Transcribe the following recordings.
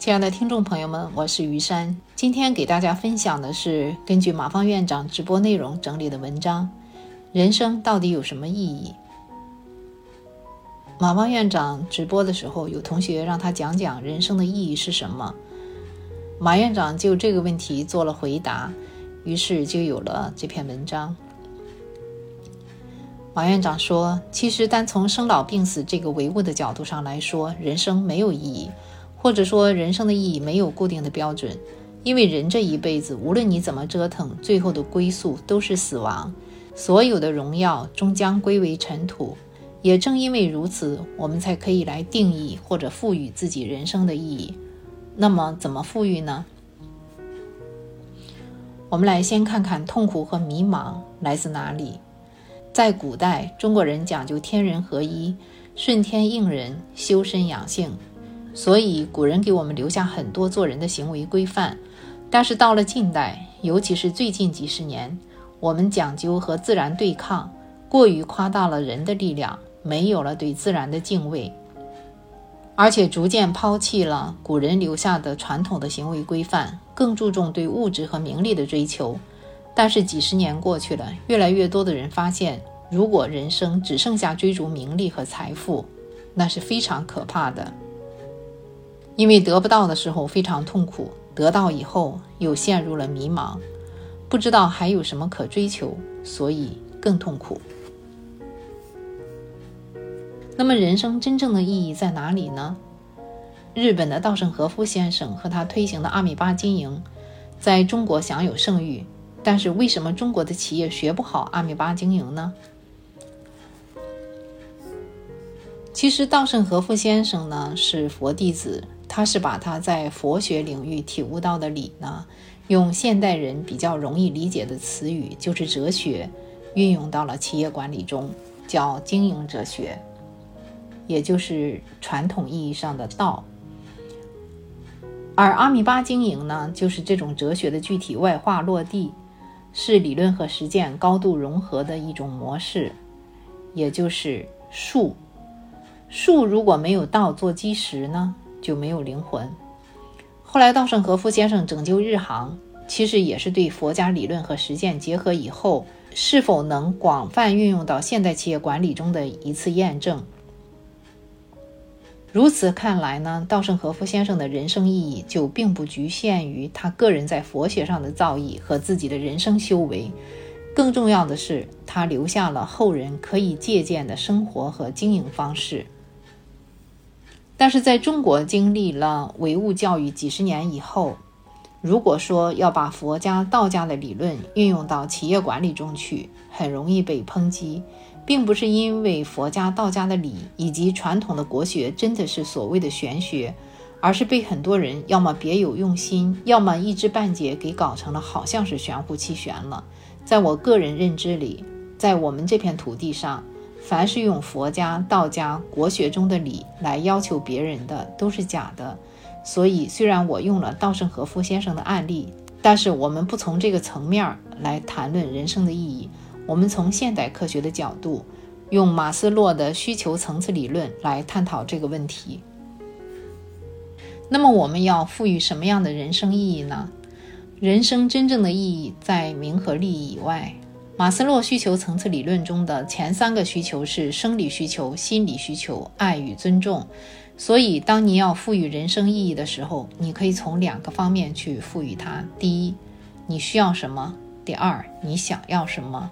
亲爱的听众朋友们，我是于山。今天给大家分享的是根据马芳院长直播内容整理的文章：人生到底有什么意义？马芳院长直播的时候，有同学让他讲讲人生的意义是什么。马院长就这个问题做了回答，于是就有了这篇文章。马院长说：“其实单从生老病死这个唯物的角度上来说，人生没有意义。”或者说，人生的意义没有固定的标准，因为人这一辈子，无论你怎么折腾，最后的归宿都是死亡，所有的荣耀终将归为尘土。也正因为如此，我们才可以来定义或者赋予自己人生的意义。那么，怎么赋予呢？我们来先看看痛苦和迷茫来自哪里。在古代，中国人讲究天人合一，顺天应人，修身养性。所以，古人给我们留下很多做人的行为规范。但是到了近代，尤其是最近几十年，我们讲究和自然对抗，过于夸大了人的力量，没有了对自然的敬畏，而且逐渐抛弃了古人留下的传统的行为规范，更注重对物质和名利的追求。但是几十年过去了，越来越多的人发现，如果人生只剩下追逐名利和财富，那是非常可怕的。因为得不到的时候非常痛苦，得到以后又陷入了迷茫，不知道还有什么可追求，所以更痛苦。那么，人生真正的意义在哪里呢？日本的稻盛和夫先生和他推行的阿米巴经营，在中国享有盛誉，但是为什么中国的企业学不好阿米巴经营呢？其实，稻盛和夫先生呢是佛弟子。他是把他在佛学领域体悟到的理呢，用现代人比较容易理解的词语，就是哲学，运用到了企业管理中，叫经营哲学，也就是传统意义上的道。而阿米巴经营呢，就是这种哲学的具体外化落地，是理论和实践高度融合的一种模式，也就是术。术如果没有道做基石呢？就没有灵魂。后来，稻盛和夫先生拯救日航，其实也是对佛家理论和实践结合以后，是否能广泛运用到现代企业管理中的一次验证。如此看来呢，稻盛和夫先生的人生意义就并不局限于他个人在佛学上的造诣和自己的人生修为，更重要的是，他留下了后人可以借鉴的生活和经营方式。但是在中国经历了唯物教育几十年以后，如果说要把佛家、道家的理论运用到企业管理中去，很容易被抨击，并不是因为佛家、道家的理以及传统的国学真的是所谓的玄学，而是被很多人要么别有用心，要么一知半解给搞成了好像是玄乎其玄了。在我个人认知里，在我们这片土地上。凡是用佛家、道家、国学中的理来要求别人的，都是假的。所以，虽然我用了稻盛和夫先生的案例，但是我们不从这个层面来谈论人生的意义。我们从现代科学的角度，用马斯洛的需求层次理论来探讨这个问题。那么，我们要赋予什么样的人生意义呢？人生真正的意义在名和利以外。马斯洛需求层次理论中的前三个需求是生理需求、心理需求、爱与尊重。所以，当你要赋予人生意义的时候，你可以从两个方面去赋予它：第一，你需要什么；第二，你想要什么。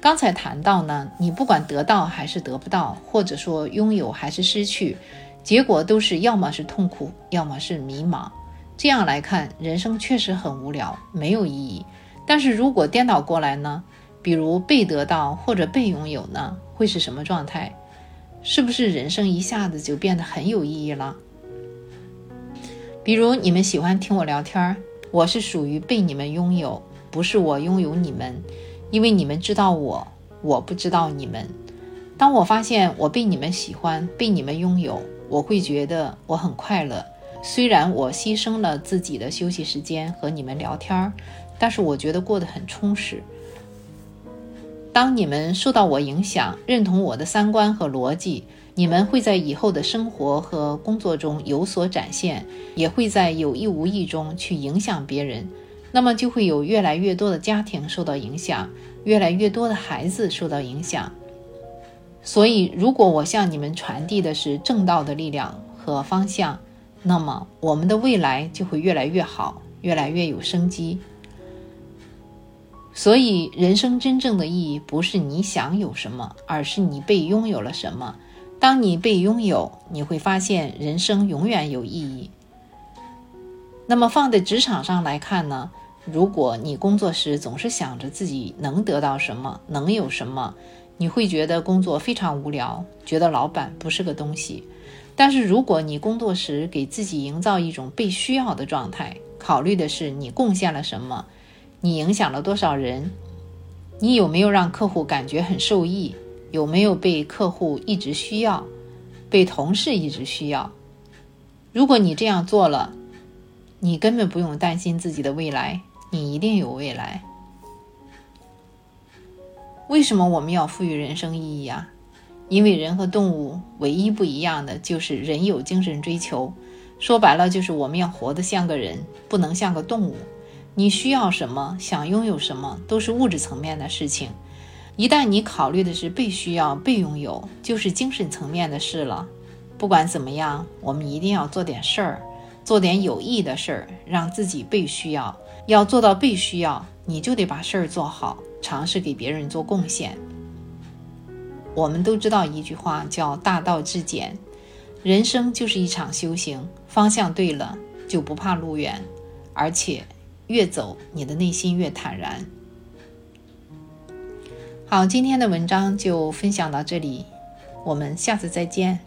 刚才谈到呢，你不管得到还是得不到，或者说拥有还是失去，结果都是要么是痛苦，要么是迷茫。这样来看，人生确实很无聊，没有意义。但是如果颠倒过来呢？比如被得到或者被拥有呢？会是什么状态？是不是人生一下子就变得很有意义了？比如你们喜欢听我聊天，我是属于被你们拥有，不是我拥有你们，因为你们知道我，我不知道你们。当我发现我被你们喜欢，被你们拥有，我会觉得我很快乐。虽然我牺牲了自己的休息时间和你们聊天。但是我觉得过得很充实。当你们受到我影响，认同我的三观和逻辑，你们会在以后的生活和工作中有所展现，也会在有意无意中去影响别人。那么就会有越来越多的家庭受到影响，越来越多的孩子受到影响。所以，如果我向你们传递的是正道的力量和方向，那么我们的未来就会越来越好，越来越有生机。所以，人生真正的意义不是你想有什么，而是你被拥有了什么。当你被拥有，你会发现人生永远有意义。那么，放在职场上来看呢？如果你工作时总是想着自己能得到什么，能有什么，你会觉得工作非常无聊，觉得老板不是个东西。但是如果你工作时给自己营造一种被需要的状态，考虑的是你贡献了什么，你影响了多少人，你有没有让客户感觉很受益，有没有被客户一直需要，被同事一直需要。如果你这样做了，你根本不用担心自己的未来。你一定有未来。为什么我们要赋予人生意义啊？因为人和动物唯一不一样的就是人有精神追求。说白了，就是我们要活得像个人，不能像个动物。你需要什么，想拥有什么，都是物质层面的事情。一旦你考虑的是被需要、被拥有，就是精神层面的事了。不管怎么样，我们一定要做点事儿，做点有益的事儿，让自己被需要。要做到被需要，你就得把事儿做好，尝试给别人做贡献。我们都知道一句话叫“大道至简”，人生就是一场修行，方向对了就不怕路远，而且越走你的内心越坦然。好，今天的文章就分享到这里，我们下次再见。